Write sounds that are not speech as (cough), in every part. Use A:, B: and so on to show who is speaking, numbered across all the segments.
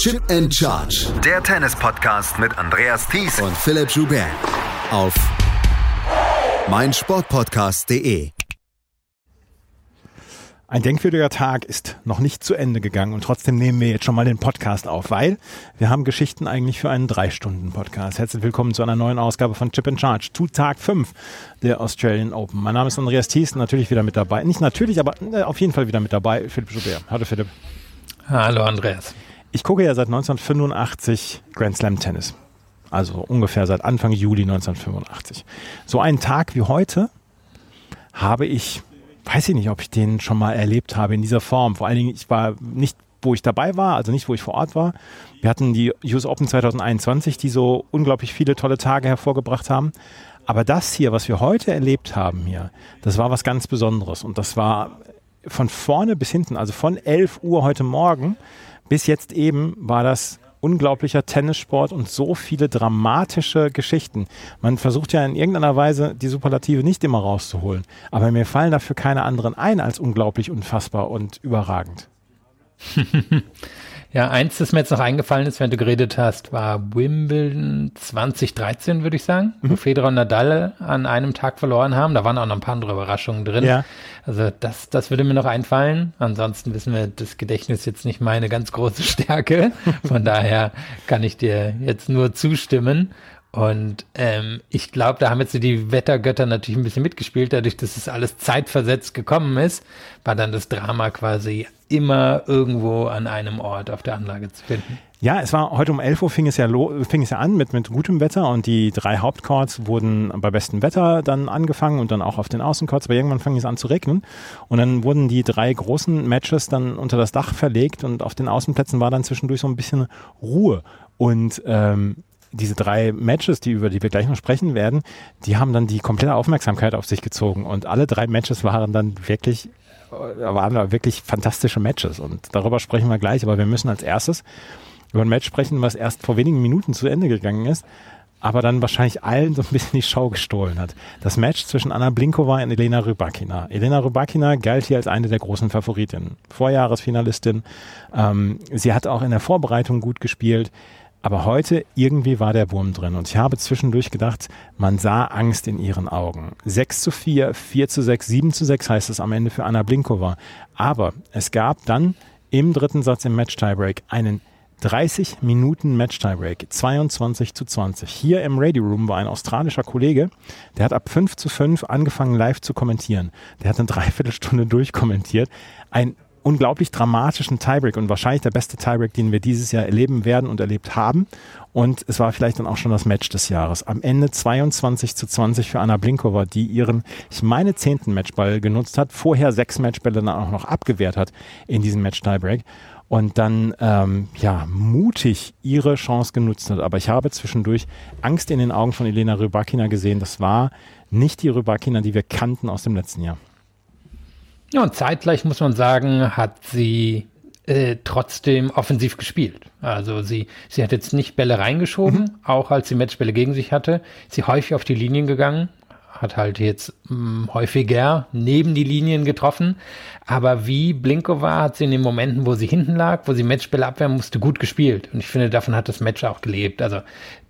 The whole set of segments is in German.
A: Chip and Charge.
B: Der Tennis-Podcast mit Andreas Thies
A: und Philipp Joubert. Auf meinsportpodcast.de.
C: Ein denkwürdiger Tag ist noch nicht zu Ende gegangen und trotzdem nehmen wir jetzt schon mal den Podcast auf, weil wir haben Geschichten eigentlich für einen Drei-Stunden-Podcast. Herzlich willkommen zu einer neuen Ausgabe von Chip and Charge zu Tag 5 der Australian Open. Mein Name ist Andreas Thies, natürlich wieder mit dabei. Nicht natürlich, aber äh, auf jeden Fall wieder mit dabei, Philipp Joubert. Hallo Philipp.
D: Hallo Andreas.
C: Ich gucke ja seit 1985 Grand Slam Tennis. Also ungefähr seit Anfang Juli 1985. So einen Tag wie heute habe ich weiß ich nicht, ob ich den schon mal erlebt habe in dieser Form. Vor allen Dingen, ich war nicht, wo ich dabei war, also nicht, wo ich vor Ort war. Wir hatten die US Open 2021, die so unglaublich viele tolle Tage hervorgebracht haben. Aber das hier, was wir heute erlebt haben hier, das war was ganz Besonderes. Und das war von vorne bis hinten, also von 11 Uhr heute Morgen bis jetzt eben war das unglaublicher Tennissport und so viele dramatische Geschichten. Man versucht ja in irgendeiner Weise die Superlative nicht immer rauszuholen, aber mir fallen dafür keine anderen ein als unglaublich, unfassbar und überragend. (laughs)
D: Ja, eins, das mir jetzt noch eingefallen ist, wenn du geredet hast, war Wimbledon 2013, würde ich sagen, mhm. wo Federer und Nadal an einem Tag verloren haben. Da waren auch noch ein paar andere Überraschungen drin. Ja. Also das, das würde mir noch einfallen. Ansonsten wissen wir, das Gedächtnis ist jetzt nicht meine ganz große (laughs) Stärke. Von daher kann ich dir jetzt nur zustimmen. Und ähm, ich glaube, da haben jetzt die Wettergötter natürlich ein bisschen mitgespielt, dadurch, dass es alles zeitversetzt gekommen ist, war dann das Drama quasi immer irgendwo an einem Ort auf der Anlage zu finden.
C: Ja, es war heute um 11 Uhr fing es ja, fing es ja an mit, mit gutem Wetter und die drei Hauptcourts wurden bei bestem Wetter dann angefangen und dann auch auf den Außencourts, aber irgendwann fing es an zu regnen und dann wurden die drei großen Matches dann unter das Dach verlegt und auf den Außenplätzen war dann zwischendurch so ein bisschen Ruhe und ähm, diese drei Matches, die über die wir gleich noch sprechen werden, die haben dann die komplette Aufmerksamkeit auf sich gezogen und alle drei Matches waren dann wirklich äh, waren da wirklich fantastische Matches und darüber sprechen wir gleich, aber wir müssen als erstes über ein Match sprechen, was erst vor wenigen Minuten zu Ende gegangen ist, aber dann wahrscheinlich allen so ein bisschen die Show gestohlen hat. Das Match zwischen Anna Blinkova und Elena Rybakina. Elena Rybakina galt hier als eine der großen Favoritinnen. Vorjahresfinalistin. Ähm, sie hat auch in der Vorbereitung gut gespielt. Aber heute irgendwie war der Wurm drin und ich habe zwischendurch gedacht, man sah Angst in ihren Augen. 6 zu 4, 4 zu 6, 7 zu 6 heißt es am Ende für Anna Blinkova. Aber es gab dann im dritten Satz im Match-Tiebreak einen 30 Minuten Match-Tiebreak, 22 zu 20. Hier im Radio Room war ein australischer Kollege, der hat ab 5 zu 5 angefangen live zu kommentieren. Der hat eine Dreiviertelstunde durchkommentiert. Ein unglaublich dramatischen Tiebreak und wahrscheinlich der beste Tiebreak, den wir dieses Jahr erleben werden und erlebt haben. Und es war vielleicht dann auch schon das Match des Jahres. Am Ende 22 zu 20 für Anna Blinkova, die ihren, ich meine, zehnten Matchball genutzt hat, vorher sechs Matchbälle dann auch noch abgewehrt hat in diesem Match-Tiebreak und dann ähm, ja mutig ihre Chance genutzt hat. Aber ich habe zwischendurch Angst in den Augen von Elena Rybakina gesehen. Das war nicht die Rybakina, die wir kannten aus dem letzten Jahr.
D: Ja, und zeitgleich muss man sagen, hat sie äh, trotzdem offensiv gespielt. Also sie, sie hat jetzt nicht Bälle reingeschoben, mhm. auch als sie Matchbälle gegen sich hatte. Sie häufig auf die Linien gegangen, hat halt jetzt mh, hm, häufiger neben die Linien getroffen. Aber wie Blinkova hat sie in den Momenten, wo sie hinten lag, wo sie Matchbälle abwehren musste, gut gespielt. Und ich finde, davon hat das Match auch gelebt. Also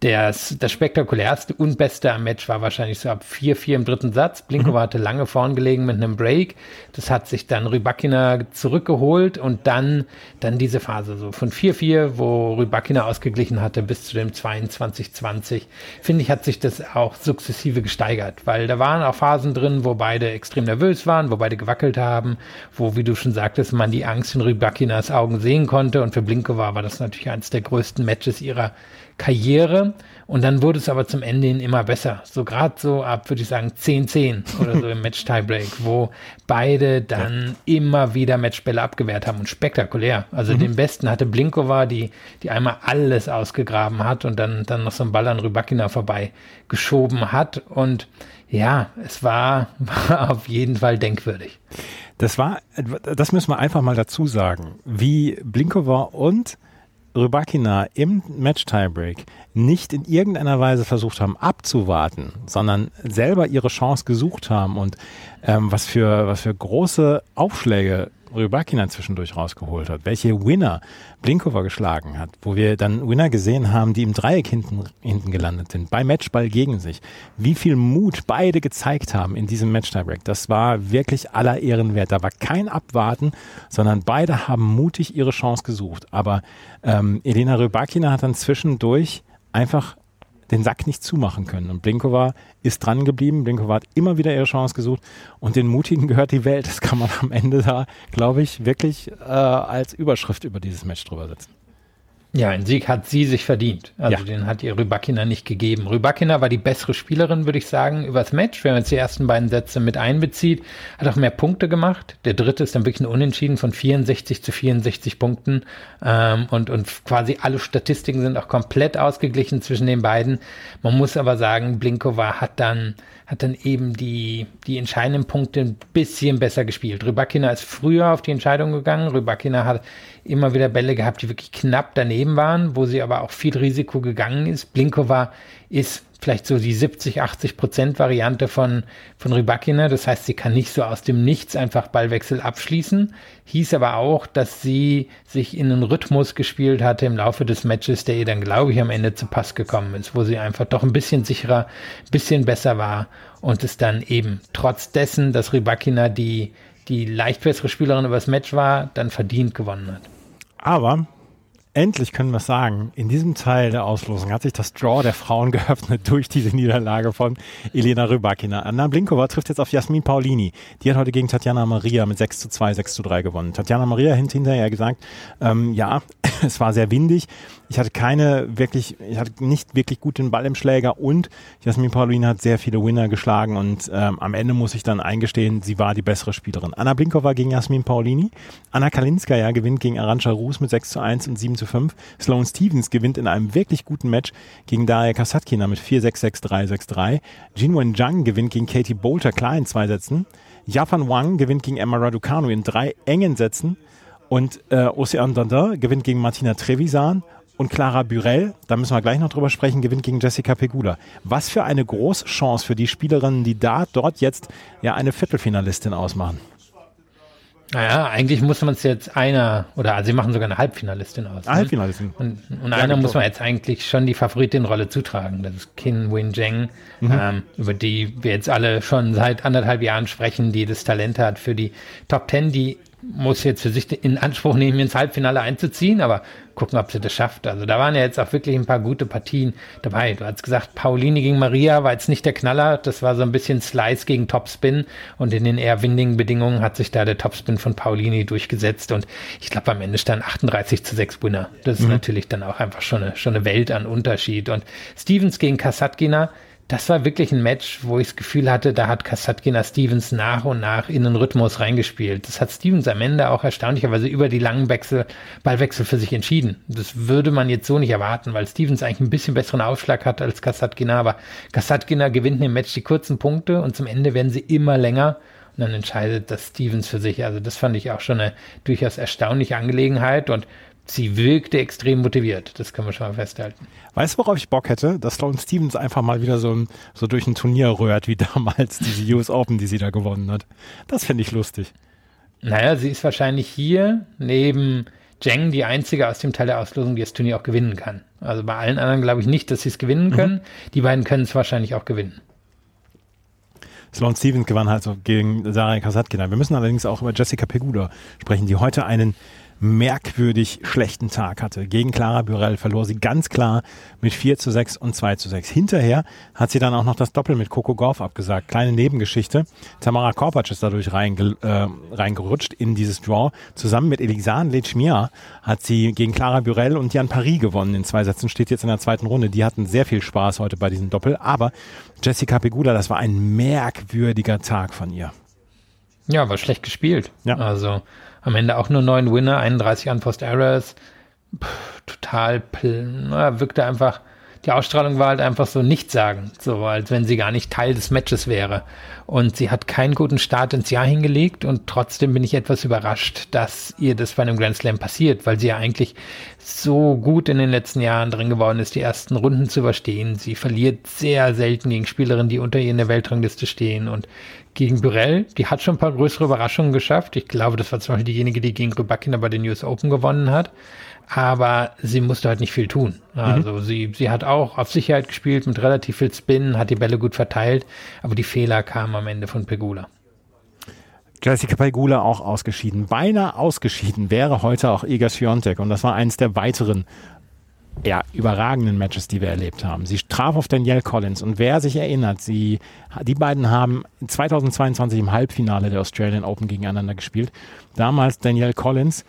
D: das, das spektakulärste und beste am Match war wahrscheinlich so ab 4-4 im dritten Satz. Blinkova mhm. hatte lange vorn gelegen mit einem Break. Das hat sich dann Rybakina zurückgeholt und dann, dann diese Phase so von 4-4, wo Rybakina ausgeglichen hatte, bis zu dem 22-20. Finde ich, hat sich das auch sukzessive gesteigert, weil da waren auch Phasen drin, wo beide extrem nervös waren, wo beide gewackelt haben, wo, wie du schon sagtest, man die Angst in Rybakinas Augen sehen konnte. Und für Blinkova war das natürlich eines der größten Matches ihrer Karriere. Und dann wurde es aber zum Ende hin immer besser. So gerade so ab, würde ich sagen, 10-10 oder so im (laughs) Match-Tiebreak, wo beide dann ja. immer wieder Matchbälle abgewehrt haben und spektakulär. Also mhm. den besten hatte Blinkova, die, die einmal alles ausgegraben hat und dann, dann noch so einen Ball an Rybakina vorbei geschoben hat. Und ja, es war, (laughs) war auf jeden Fall denkwürdig.
C: Das war, das müssen wir einfach mal dazu sagen, wie Blinkova und Rybakina im Match-Tiebreak nicht in irgendeiner Weise versucht haben abzuwarten, sondern selber ihre Chance gesucht haben und ähm, was für was für große Aufschläge Rybakina zwischendurch rausgeholt hat, welche Winner Blinkova geschlagen hat, wo wir dann Winner gesehen haben, die im Dreieck hinten, hinten gelandet sind, bei Matchball gegen sich, wie viel Mut beide gezeigt haben in diesem Match-Tiebreak, das war wirklich aller Ehren wert. Da war kein Abwarten, sondern beide haben mutig ihre Chance gesucht. Aber ähm, Elena Rybakina hat dann zwischendurch einfach den Sack nicht zumachen können. Und Blinkova ist dran geblieben. Blinkova hat immer wieder ihre Chance gesucht. Und den Mutigen gehört die Welt. Das kann man am Ende da, glaube ich, wirklich äh, als Überschrift über dieses Match drüber setzen.
D: Ja, ein Sieg hat sie sich verdient. Also ja. den hat ihr Rybakina nicht gegeben. Rybakina war die bessere Spielerin, würde ich sagen, übers Match. Wenn man jetzt die ersten beiden Sätze mit einbezieht, hat auch mehr Punkte gemacht. Der dritte ist dann wirklich ein Unentschieden von 64 zu 64 Punkten. Ähm, und, und quasi alle Statistiken sind auch komplett ausgeglichen zwischen den beiden. Man muss aber sagen, Blinkova hat dann hat dann eben die, die entscheidenden Punkte ein bisschen besser gespielt. Rybakina ist früher auf die Entscheidung gegangen. Rybakina hat immer wieder Bälle gehabt, die wirklich knapp daneben waren, wo sie aber auch viel Risiko gegangen ist. Blinkova ist vielleicht so die 70, 80 Prozent Variante von, von Rybakina. Das heißt, sie kann nicht so aus dem Nichts einfach Ballwechsel abschließen. Hieß aber auch, dass sie sich in einen Rhythmus gespielt hatte im Laufe des Matches, der ihr dann, glaube ich, am Ende zu Pass gekommen ist, wo sie einfach doch ein bisschen sicherer, ein bisschen besser war und es dann eben trotz dessen, dass Rybakina die, die leicht bessere Spielerin übers Match war, dann verdient gewonnen hat.
C: Aber endlich können wir sagen, in diesem Teil der Auslosung hat sich das Draw der Frauen (laughs) geöffnet durch diese Niederlage von Elena Rybakina. Anna Blinkova trifft jetzt auf Jasmin Paulini. Die hat heute gegen Tatjana Maria mit 6 zu 2, 6 zu 3 gewonnen. Tatjana Maria hat hinterher gesagt, ähm, ja, (laughs) es war sehr windig. Ich hatte keine wirklich, ich hatte nicht wirklich gut den Ball im Schläger und Jasmin Paulini hat sehr viele Winner geschlagen und ähm, am Ende muss ich dann eingestehen, sie war die bessere Spielerin. Anna Blinkova gegen Jasmin Paulini. Anna Kalinskaya gewinnt gegen Arantxa Rus mit 6 zu 1 und 7 zu 5. Sloane Stevens gewinnt in einem wirklich guten Match gegen Daria Kasatkina mit 4-6-6-3-6-3. Jinwen Zhang gewinnt gegen Katie Bolter klar in zwei Sätzen. Yafan Wang gewinnt gegen Emma Raducanu in drei engen Sätzen. Und äh, Ocean Dandin gewinnt gegen Martina Trevisan und Clara Burel, da müssen wir gleich noch drüber sprechen, gewinnt gegen Jessica Pegula. Was für eine große Chance für die Spielerinnen, die da dort jetzt ja eine Viertelfinalistin ausmachen.
D: Naja, eigentlich muss man es jetzt einer, oder also sie machen sogar eine Halbfinalistin aus.
C: Ne? Halbfinalistin.
D: Und, und einer muss man jetzt eigentlich schon die Favoritin-Rolle zutragen. Das ist Kin Win Zheng, mhm. ähm, über die wir jetzt alle schon seit anderthalb Jahren sprechen, die das Talent hat für die Top Ten, die muss jetzt für sich in Anspruch nehmen, ins Halbfinale einzuziehen, aber gucken, ob sie das schafft. Also da waren ja jetzt auch wirklich ein paar gute Partien dabei. Du hast gesagt, Pauline gegen Maria war jetzt nicht der Knaller, das war so ein bisschen Slice gegen Topspin und in den eher windigen Bedingungen hat sich da der Topspin von Paulini durchgesetzt und ich glaube am Ende stand 38 zu 6 Winner. Das ist mhm. natürlich dann auch einfach schon eine, schon eine Welt an Unterschied und Stevens gegen Kasatkina, das war wirklich ein Match, wo ich das Gefühl hatte, da hat Kasatkina Stevens nach und nach in den Rhythmus reingespielt. Das hat Stevens am Ende auch erstaunlicherweise über die langen Wechsel, Ballwechsel für sich entschieden. Das würde man jetzt so nicht erwarten, weil Stevens eigentlich ein bisschen besseren Aufschlag hat als Kasatkina. Aber Kasatkina gewinnt im Match die kurzen Punkte und zum Ende werden sie immer länger. Und dann entscheidet das Stevens für sich. Also das fand ich auch schon eine durchaus erstaunliche Angelegenheit. Und sie wirkte extrem motiviert. Das können wir schon mal festhalten.
C: Weißt du, worauf ich Bock hätte? Dass Sloan Stevens einfach mal wieder so, so durch ein Turnier rührt, wie (laughs) damals diese US Open, die sie da gewonnen hat. Das finde ich lustig.
D: Naja, sie ist wahrscheinlich hier neben Zheng die einzige aus dem Teil der Auslosung, die das Turnier auch gewinnen kann. Also bei allen anderen glaube ich nicht, dass sie es gewinnen mhm. können. Mhm. Die beiden können es wahrscheinlich auch gewinnen.
C: Sloan Stevens gewann halt so gegen Sarah Kasatkina. Wir müssen allerdings auch über Jessica Pegula sprechen, die heute einen merkwürdig schlechten Tag hatte. Gegen Clara Burell verlor sie ganz klar mit 4 zu 6 und 2 zu 6. Hinterher hat sie dann auch noch das Doppel mit Coco Golf abgesagt. Kleine Nebengeschichte. Tamara Korpatsch ist dadurch reinge, äh, reingerutscht in dieses Draw. Zusammen mit Elisan Lechmia hat sie gegen Clara Burell und Jan Paris gewonnen. In zwei Sätzen steht jetzt in der zweiten Runde. Die hatten sehr viel Spaß heute bei diesem Doppel. Aber Jessica Pegula, das war ein merkwürdiger Tag von ihr.
D: Ja, war schlecht gespielt. Ja. Also am Ende auch nur neun Winner, 31 Unforced Errors. Puh, total, na, wirkte einfach, die Ausstrahlung war halt einfach so nichtssagend, so als wenn sie gar nicht Teil des Matches wäre. Und sie hat keinen guten Start ins Jahr hingelegt und trotzdem bin ich etwas überrascht, dass ihr das bei einem Grand Slam passiert, weil sie ja eigentlich so gut in den letzten Jahren drin geworden ist, die ersten Runden zu überstehen. Sie verliert sehr selten gegen Spielerinnen, die unter ihr in der Weltrangliste stehen und gegen Burell, die hat schon ein paar größere Überraschungen geschafft. Ich glaube, das war zum Beispiel diejenige, die gegen Rybakina bei den US Open gewonnen hat. Aber sie musste halt nicht viel tun. Also mhm. sie, sie hat auch auf Sicherheit gespielt mit relativ viel Spin, hat die Bälle gut verteilt, aber die Fehler kamen am Ende von Pegula.
C: Jessica Pegula auch ausgeschieden. Beinahe ausgeschieden wäre heute auch Iga Swiatek und das war eines der weiteren ja, überragenden Matches, die wir erlebt haben. Sie traf auf Danielle Collins und wer sich erinnert, sie, die beiden haben 2022 im Halbfinale der Australian Open gegeneinander gespielt. Damals Danielle Collins,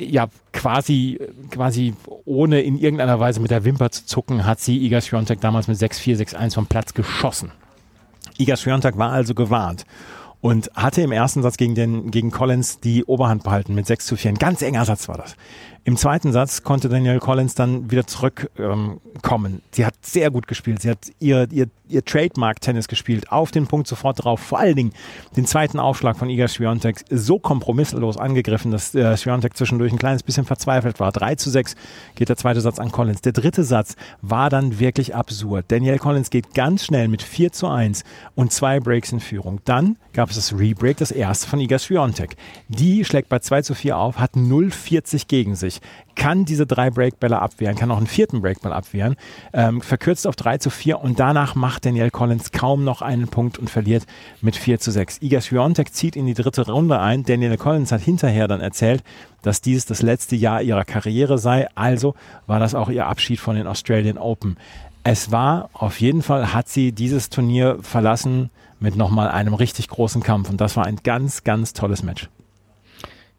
C: ja, quasi, quasi ohne in irgendeiner Weise mit der Wimper zu zucken, hat sie Iga Swiatek damals mit 6-4, 6-1 vom Platz geschossen. Iga Swiatek war also gewarnt und hatte im ersten Satz gegen, den, gegen Collins die Oberhand behalten mit 6 zu 4. Ein ganz enger Satz war das. Im zweiten Satz konnte Danielle Collins dann wieder zurückkommen. Ähm, sie hat sehr gut gespielt. Sie hat ihr, ihr, ihr Trademark-Tennis gespielt, auf den Punkt sofort drauf. Vor allen Dingen den zweiten Aufschlag von Iga Swiatek so kompromisslos angegriffen, dass äh, Swiatek zwischendurch ein kleines bisschen verzweifelt war. 3 zu 6 geht der zweite Satz an Collins. Der dritte Satz war dann wirklich absurd. Danielle Collins geht ganz schnell mit 4 zu 1 und zwei Breaks in Führung. Dann gab es das Rebreak, das erste von Iga Swiatek. Die schlägt bei 2 zu 4 auf, hat 0,40 gegen sich kann diese drei Breakbälle abwehren, kann auch einen vierten Breakball abwehren, ähm, verkürzt auf 3 zu 4 und danach macht Daniel Collins kaum noch einen Punkt und verliert mit 4 zu 6. Iga Swiatek zieht in die dritte Runde ein. Daniel Collins hat hinterher dann erzählt, dass dies das letzte Jahr ihrer Karriere sei, also war das auch ihr Abschied von den Australian Open. Es war auf jeden Fall, hat sie dieses Turnier verlassen mit nochmal einem richtig großen Kampf und das war ein ganz, ganz tolles Match.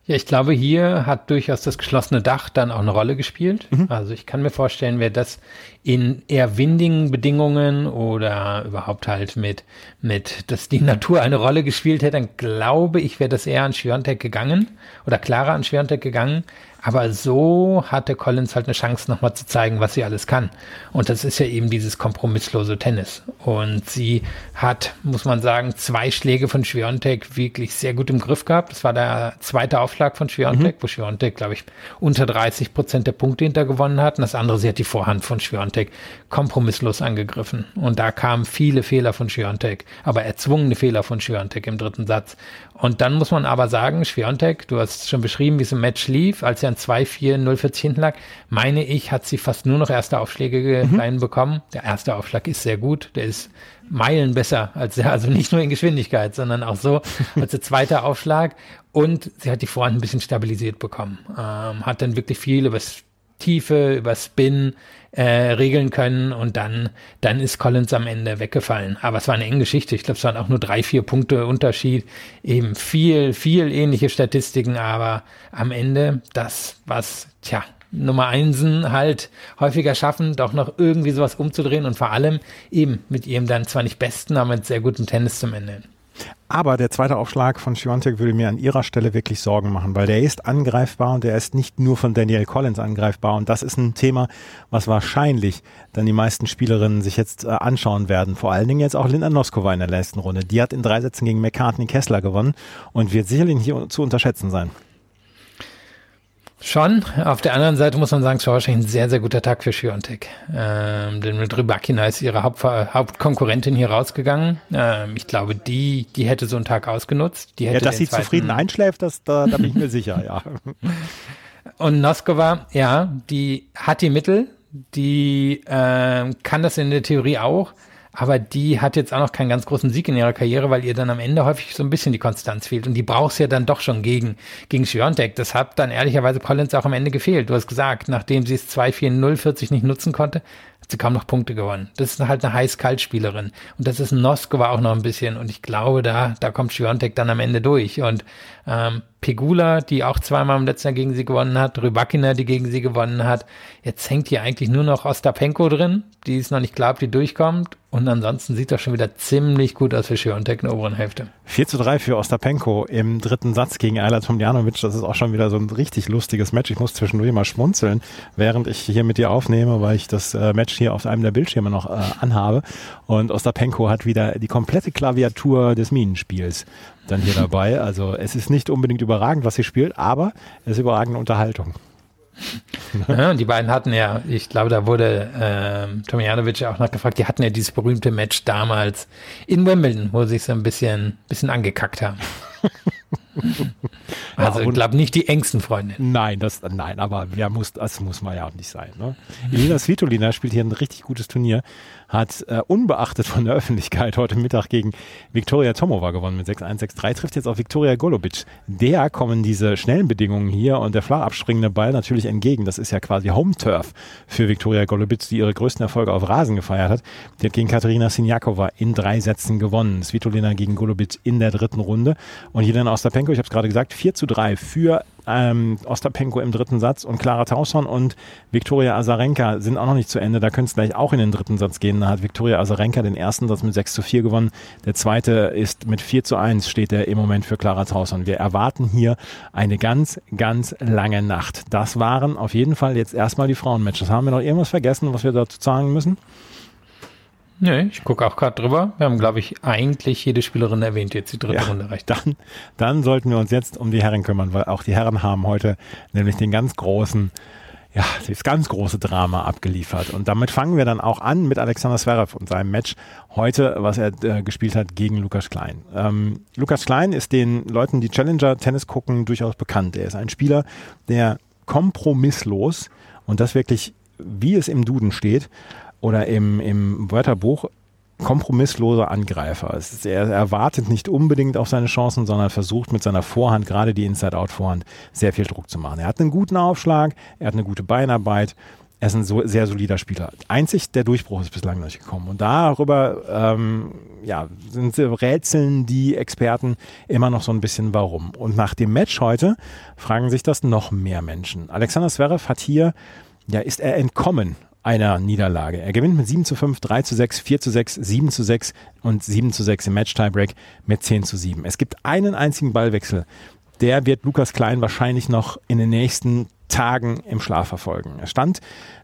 D: Ja, ich glaube, hier hat durchaus das geschlossene Dach dann auch eine Rolle gespielt. Mhm. Also ich kann mir vorstellen, wer das in eher windigen Bedingungen oder überhaupt halt mit, mit, dass die (laughs) Natur eine Rolle gespielt hätte, dann glaube ich, wäre das eher an Schwiontek gegangen oder klarer an Schwiontek gegangen. Aber so hatte Collins halt eine Chance, nochmal zu zeigen, was sie alles kann. Und das ist ja eben dieses kompromisslose Tennis. Und sie hat, muss man sagen, zwei Schläge von Schwiontek wirklich sehr gut im Griff gehabt. Das war der zweite Aufschlag von Schwiontek, mhm. wo Schwiontek, glaube ich, unter 30 Prozent der Punkte hintergewonnen hat. Und das andere, sie hat die Vorhand von Schwiontek kompromisslos angegriffen. Und da kamen viele Fehler von Schwiontek, aber erzwungene Fehler von Schwiontek im dritten Satz. Und dann muss man aber sagen, Schwiontek, du hast schon beschrieben, wie es im Match lief, als er dann 2-4-0-40 hinten lag, meine ich, hat sie fast nur noch erste Aufschläge mhm. reinbekommen. Der erste Aufschlag ist sehr gut, der ist Meilen besser als der, (laughs) also nicht nur in Geschwindigkeit, sondern auch so (laughs) als der zweite Aufschlag. Und sie hat die Vorhand ein bisschen stabilisiert bekommen. Ähm, hat dann wirklich viel über Tiefe, über Spin äh, regeln können und dann, dann ist Collins am Ende weggefallen. Aber es war eine enge Geschichte. Ich glaube, es waren auch nur drei, vier Punkte Unterschied. Eben viel, viel ähnliche Statistiken, aber am Ende das, was, tja, Nummer Einsen halt häufiger schaffen, doch noch irgendwie sowas umzudrehen und vor allem eben mit ihrem dann zwar nicht besten, aber mit sehr gutem Tennis zum Ende.
C: Aber der zweite Aufschlag von Schiontek würde mir an ihrer Stelle wirklich Sorgen machen, weil der ist angreifbar und der ist nicht nur von Danielle Collins angreifbar. Und das ist ein Thema, was wahrscheinlich dann die meisten Spielerinnen sich jetzt äh, anschauen werden. Vor allen Dingen jetzt auch Linda Noskova in der letzten Runde. Die hat in drei Sätzen gegen McCartney Kessler gewonnen und wird sicherlich nicht zu unterschätzen sein.
D: Schon. Auf der anderen Seite muss man sagen, es war wahrscheinlich ein sehr, sehr guter Tag für Schiontek. Ähm, denn mit Rybakina ist ihre Haupt Hauptkonkurrentin hier rausgegangen. Ähm, ich glaube, die, die hätte so einen Tag ausgenutzt. Die hätte
C: ja, dass sie zufrieden einschläft, das, da, da bin ich mir sicher, ja. (laughs)
D: Und Noskova, ja, die hat die Mittel, die äh, kann das in der Theorie auch, aber die hat jetzt auch noch keinen ganz großen Sieg in ihrer Karriere, weil ihr dann am Ende häufig so ein bisschen die Konstanz fehlt. Und die brauchst ja dann doch schon gegen, gegen Schwiontek. Das hat dann ehrlicherweise Collins auch am Ende gefehlt. Du hast gesagt, nachdem sie es 2-4-0-40 nicht nutzen konnte, sie kaum noch Punkte gewonnen. Das ist halt eine heiß-kalt-Spielerin. Und das ist Noskova auch noch ein bisschen. Und ich glaube, da, da kommt Schwiontek dann am Ende durch. Und ähm, Pegula, die auch zweimal im letzten Jahr gegen sie gewonnen hat, Rybakina, die gegen sie gewonnen hat. Jetzt hängt hier eigentlich nur noch Ostapenko drin, die ist noch nicht klar, ob die durchkommt. Und ansonsten sieht das schon wieder ziemlich gut aus für Schiontek in der oberen Hälfte.
C: 4 zu 3 für Ostapenko im dritten Satz gegen Ayla Tomljanovic. Das ist auch schon wieder so ein richtig lustiges Match. Ich muss zwischendurch mal schmunzeln, während ich hier mit dir aufnehme, weil ich das äh, Match hier auf einem der Bildschirme noch äh, anhabe. Und Ostapenko hat wieder die komplette Klaviatur des Minenspiels dann hier (laughs) dabei. Also es ist nicht unbedingt überragend, was sie spielt, aber es ist überragende Unterhaltung.
D: Ja, und die beiden hatten ja, ich glaube, da wurde ähm, Tomjanovic ja auch nachgefragt, die hatten ja dieses berühmte Match damals in Wimbledon, wo sie sich so ein bisschen, bisschen angekackt haben. (laughs) also
C: Ja,
D: ich glaube nicht die engsten Freunde.
C: Nein, das, nein, aber wer muss, das muss man ja auch nicht sein. Ne? Elina Svitolina spielt hier ein richtig gutes Turnier, hat äh, unbeachtet von der Öffentlichkeit heute Mittag gegen Viktoria Tomova gewonnen mit 6-1, 6-3, trifft jetzt auf Viktoria Golubic. Der kommen diese schnellen Bedingungen hier und der flach abspringende Ball natürlich entgegen. Das ist ja quasi Home-Turf für Viktoria Golubic, die ihre größten Erfolge auf Rasen gefeiert hat. Die hat gegen Katerina Sinjakova in drei Sätzen gewonnen. Svitolina gegen Golubic in der dritten Runde. Und Jelena Ostapenko, ich habe es gerade gesagt, 4 zu 3 für ähm, Ostapenko im dritten Satz und Clara Tauson und Viktoria Azarenka sind auch noch nicht zu Ende. Da könnte es gleich auch in den dritten Satz gehen. Da hat Viktoria Azarenka den ersten Satz mit 6 zu 4 gewonnen. Der zweite ist mit 4 zu 1 steht er im Moment für Clara Tauson. Wir erwarten hier eine ganz, ganz lange Nacht. Das waren auf jeden Fall jetzt erstmal die Frauenmatches. Haben wir noch irgendwas vergessen, was wir dazu sagen müssen?
D: Nee, ich gucke auch gerade drüber. Wir haben, glaube ich, eigentlich jede Spielerin erwähnt, jetzt die dritte
C: Ja,
D: Runde reicht.
C: Dann, dann sollten wir uns jetzt um die Herren kümmern, weil auch die Herren haben heute nämlich den ganz großen, ja, das ganz große Drama abgeliefert. Und damit fangen wir dann auch an mit Alexander Zverev und seinem Match heute, was er äh, gespielt hat gegen Lukas Klein. Ähm, Lukas Klein ist den Leuten, die Challenger Tennis gucken, durchaus bekannt. Er ist ein Spieler, der kompromisslos und das wirklich, wie es im Duden steht oder im, im Wörterbuch, kompromissloser Angreifer. Er erwartet nicht unbedingt auf seine Chancen, sondern versucht mit seiner Vorhand, gerade die Inside-Out-Vorhand, sehr viel Druck zu machen. Er hat einen guten Aufschlag, er hat eine gute Beinarbeit, er ist ein so, sehr solider Spieler. Einzig der Durchbruch ist bislang noch nicht gekommen. Und darüber ähm, ja, sind rätseln die Experten immer noch so ein bisschen warum. Und nach dem Match heute fragen sich das noch mehr Menschen. Alexander Zverev hat hier, ja, ist er entkommen einer Niederlage. Er gewinnt mit 7 zu 5, 3 zu 6, 4 zu 6, 7 zu 6 und 7 zu 6 im Match-Tiebreak mit 10 zu 7. Es gibt einen einzigen Ballwechsel. Der wird Lukas Klein wahrscheinlich noch in den nächsten Tagen im Schlaf verfolgen. Er stand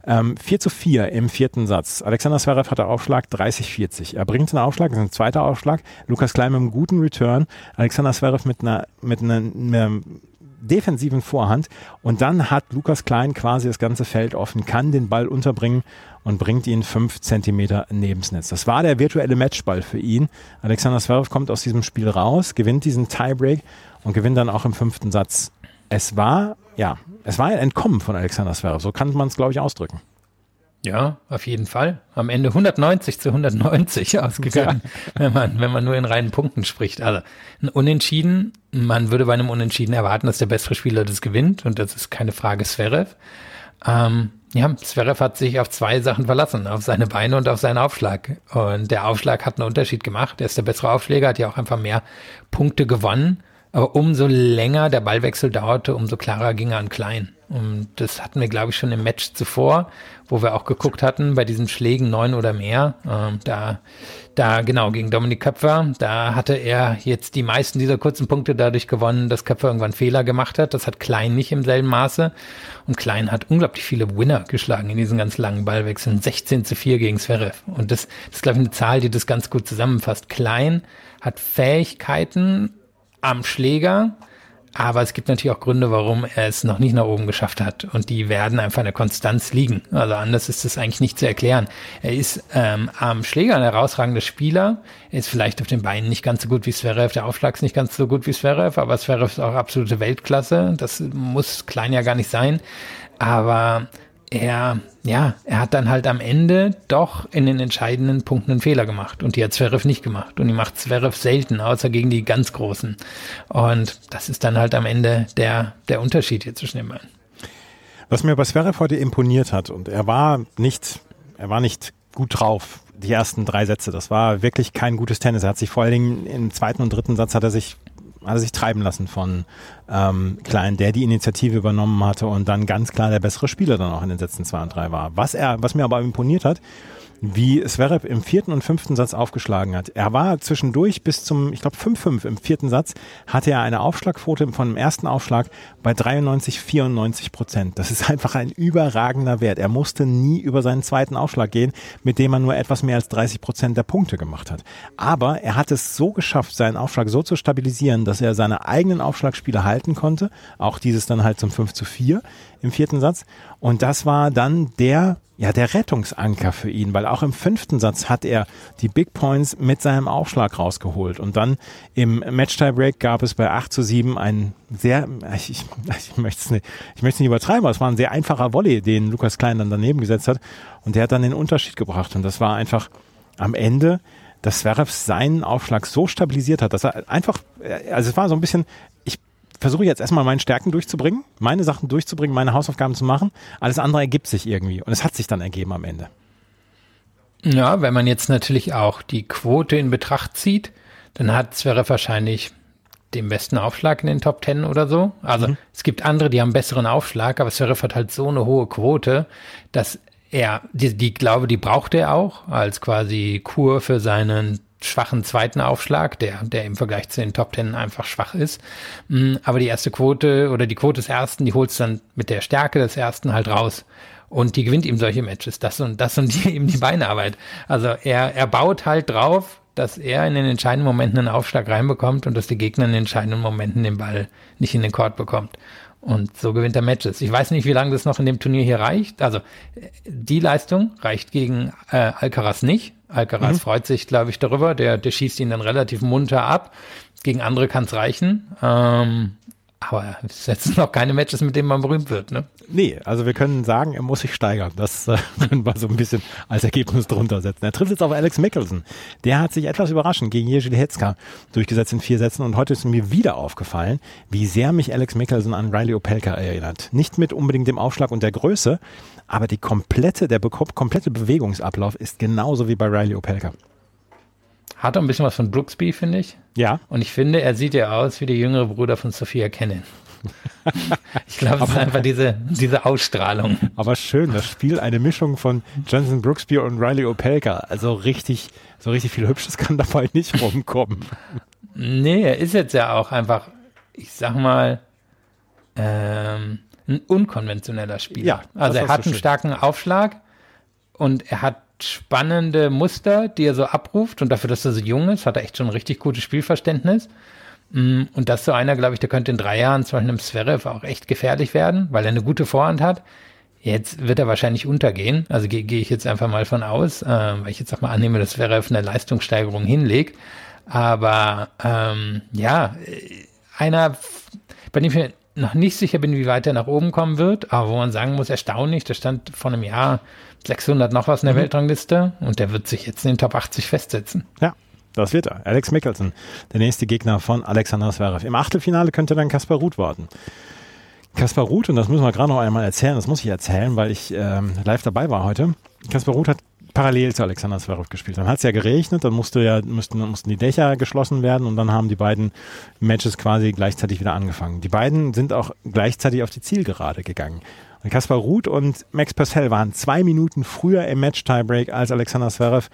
C: ähm, 4 zu 4 im vierten Satz. Alexander Zverev hatte Aufschlag 30-40. Er bringt einen Aufschlag, das ist ein zweiter Aufschlag. Lukas Klein mit einem guten Return. Alexander Zverev mit einer, mit einer, einer defensiven Vorhand und dann hat Lukas Klein quasi das ganze Feld offen, kann den Ball unterbringen und bringt ihn fünf Zentimeter nebens Netz. Das war der virtuelle Matchball für ihn. Alexander Zverev kommt aus diesem Spiel raus, gewinnt diesen Tiebreak und gewinnt dann auch im fünften Satz. Es war, ja, es war ein Entkommen von Alexander Zverev, so kann man es, glaube ich, ausdrücken.
D: Ja, auf jeden Fall. Am Ende 190 zu 190 (laughs) ausgegangen, wenn man, wenn man nur in reinen Punkten spricht. Also ein Unentschieden, man würde bei einem Unentschieden erwarten, dass der bessere Spieler das gewinnt und das ist keine Frage Zverev. Ähm, ja, Zverev hat sich auf zwei Sachen verlassen, auf seine Beine und auf seinen Aufschlag. Und der Aufschlag hat einen Unterschied gemacht. Er ist der bessere Aufschläger, hat ja auch einfach mehr Punkte gewonnen. Aber umso länger der Ballwechsel dauerte, umso klarer ging er an Klein. Und das hatten wir, glaube ich, schon im Match zuvor, wo wir auch geguckt hatten, bei diesen Schlägen neun oder mehr. Ähm, da, da, genau, gegen Dominik Köpfer, da hatte er jetzt die meisten dieser kurzen Punkte dadurch gewonnen, dass Köpfer irgendwann Fehler gemacht hat. Das hat Klein nicht im selben Maße. Und Klein hat unglaublich viele Winner geschlagen in diesen ganz langen Ballwechseln. 16 zu 4 gegen Zverev. Und das, das ist, glaube ich, eine Zahl, die das ganz gut zusammenfasst. Klein hat Fähigkeiten am Schläger, aber es gibt natürlich auch Gründe, warum er es noch nicht nach oben geschafft hat. Und die werden einfach in der Konstanz liegen. Also anders ist es eigentlich nicht zu erklären. Er ist ähm, am Schläger ein herausragender Spieler. Er ist vielleicht auf den Beinen nicht ganz so gut wie Zverev. Der Aufschlag ist nicht ganz so gut wie Zverev, aber Zverev ist auch absolute Weltklasse. Das muss klein ja gar nicht sein. Aber er, ja, er hat dann halt am Ende doch in den entscheidenden Punkten einen Fehler gemacht. Und die hat Zverev nicht gemacht. Und die macht Zverev selten, außer gegen die ganz Großen. Und das ist dann halt am Ende der, der Unterschied hier zwischen den beiden.
C: Was mir bei Zverev heute imponiert hat, und er war nicht, er war nicht gut drauf, die ersten drei Sätze. Das war wirklich kein gutes Tennis. Er hat sich vor allen Dingen im zweiten und dritten Satz hat er sich hat er sich treiben lassen von ähm, Klein, der die Initiative übernommen hatte und dann ganz klar der bessere Spieler dann auch in den Sätzen zwei und drei war. Was er, was mir aber imponiert hat, wie Zverev im vierten und fünften Satz aufgeschlagen hat. Er war zwischendurch bis zum, ich glaube 5-5 im vierten Satz, hatte er eine Aufschlagquote von dem ersten Aufschlag bei 93, 94 Prozent. Das ist einfach ein überragender Wert. Er musste nie über seinen zweiten Aufschlag gehen, mit dem er nur etwas mehr als 30 Prozent der Punkte gemacht hat. Aber er hat es so geschafft, seinen Aufschlag so zu stabilisieren, dass er seine eigenen Aufschlagspiele halten konnte. Auch dieses dann halt zum 5 zu 4 im vierten Satz. Und das war dann der, ja, der Rettungsanker für ihn, weil auch im fünften Satz hat er die Big Points mit seinem Aufschlag rausgeholt. Und dann im Match-Tiebreak gab es bei 8 zu 7 einen sehr, ich, ich, ich möchte es nicht, nicht übertreiben, aber es war ein sehr einfacher Volley, den Lukas Klein dann daneben gesetzt hat. Und der hat dann den Unterschied gebracht. Und das war einfach am Ende, dass Zverev seinen Aufschlag so stabilisiert hat, dass er einfach, also es war so ein bisschen, versuche jetzt erstmal meine Stärken durchzubringen, meine Sachen durchzubringen, meine Hausaufgaben zu machen. Alles andere ergibt sich irgendwie. Und es hat sich dann ergeben am Ende.
D: Ja, wenn man jetzt natürlich auch die Quote in Betracht zieht, dann hat Zverev wahrscheinlich den besten Aufschlag in den Top Ten oder so. Also mhm. es gibt andere, die haben besseren Aufschlag, aber Zverev hat halt so eine hohe Quote, dass er, die, die glaube, die braucht er auch als quasi Kur für seinen schwachen zweiten Aufschlag, der, der im Vergleich zu den Top Ten einfach schwach ist. Mm, aber die erste Quote oder die Quote des ersten, die holst dann mit der Stärke des ersten halt raus. Und die gewinnt ihm solche Matches. Das und das und die, (laughs) eben die Beinarbeit. Also er, er baut halt drauf, dass er in den entscheidenden Momenten einen Aufschlag reinbekommt und dass die Gegner in den entscheidenden Momenten den Ball nicht in den Court bekommt. Und so gewinnt er Matches. Ich weiß nicht, wie lange das noch in dem Turnier hier reicht. Also die Leistung reicht gegen äh, Alcaraz nicht. Alcaraz mhm. freut sich, glaube ich, darüber. Der, der schießt ihn dann relativ munter ab. Gegen andere kann es reichen. Ähm, aber es setzen noch keine Matches, mit denen man berühmt wird, ne?
C: Nee, also wir können sagen, er muss sich steigern. Das äh, (laughs) können wir so ein bisschen als Ergebnis drunter setzen. Er trifft jetzt auf Alex Mickelson. Der hat sich etwas überraschend gegen Jerzy Hetzka durchgesetzt in vier Sätzen und heute ist mir wieder aufgefallen, wie sehr mich Alex Mickelson an Riley Opelka erinnert. Nicht mit unbedingt dem Aufschlag und der Größe, aber die komplette, der komplette Bewegungsablauf ist genauso wie bei Riley Opelka.
D: Hat auch ein bisschen was von Brooksby, finde ich.
C: Ja.
D: Und ich finde, er sieht ja aus wie der jüngere Bruder von Sophia Kennen. (laughs) ich glaube, es ist einfach diese, diese Ausstrahlung.
C: Aber schön, das Spiel eine Mischung von Jonathan Brooksby und Riley Opelka. Also richtig, so richtig viel Hübsches kann dabei nicht rumkommen.
D: Nee, er ist jetzt ja auch einfach, ich sag mal, ähm, ein unkonventioneller Spieler. Ja, also er hat so einen starken Aufschlag und er hat spannende Muster, die er so abruft. Und dafür, dass er so jung ist, hat er echt schon ein richtig gutes Spielverständnis. Mm, und das so einer, glaube ich, der könnte in drei Jahren zum Beispiel einem Zverev auch echt gefährlich werden, weil er eine gute Vorhand hat. Jetzt wird er wahrscheinlich untergehen. Also gehe geh ich jetzt einfach mal von aus, äh, weil ich jetzt auch mal annehme, dass Zverev eine Leistungssteigerung hinlegt. Aber ähm, ja, einer, bei dem ich noch nicht sicher bin, wie weit er nach oben kommen wird, aber wo man sagen muss, erstaunlich, der stand vor einem Jahr 600 noch was in der mhm. Weltrangliste und der wird sich jetzt in den Top 80 festsetzen.
C: Ja. Das wird er. Alex Mickelson, der nächste Gegner von Alexander Zverev. Im Achtelfinale könnte dann Kaspar Ruth warten. Kaspar Ruth, und das müssen wir gerade noch einmal erzählen, das muss ich erzählen, weil ich ähm, live dabei war heute. Kaspar Ruth hat parallel zu Alexander Zverev gespielt. Dann hat es ja geregnet, dann musste ja, mussten, mussten die Dächer geschlossen werden und dann haben die beiden Matches quasi gleichzeitig wieder angefangen. Die beiden sind auch gleichzeitig auf die Zielgerade gegangen. Kaspar Ruth und Max Purcell waren zwei Minuten früher im Match-Tiebreak als Alexander Zverev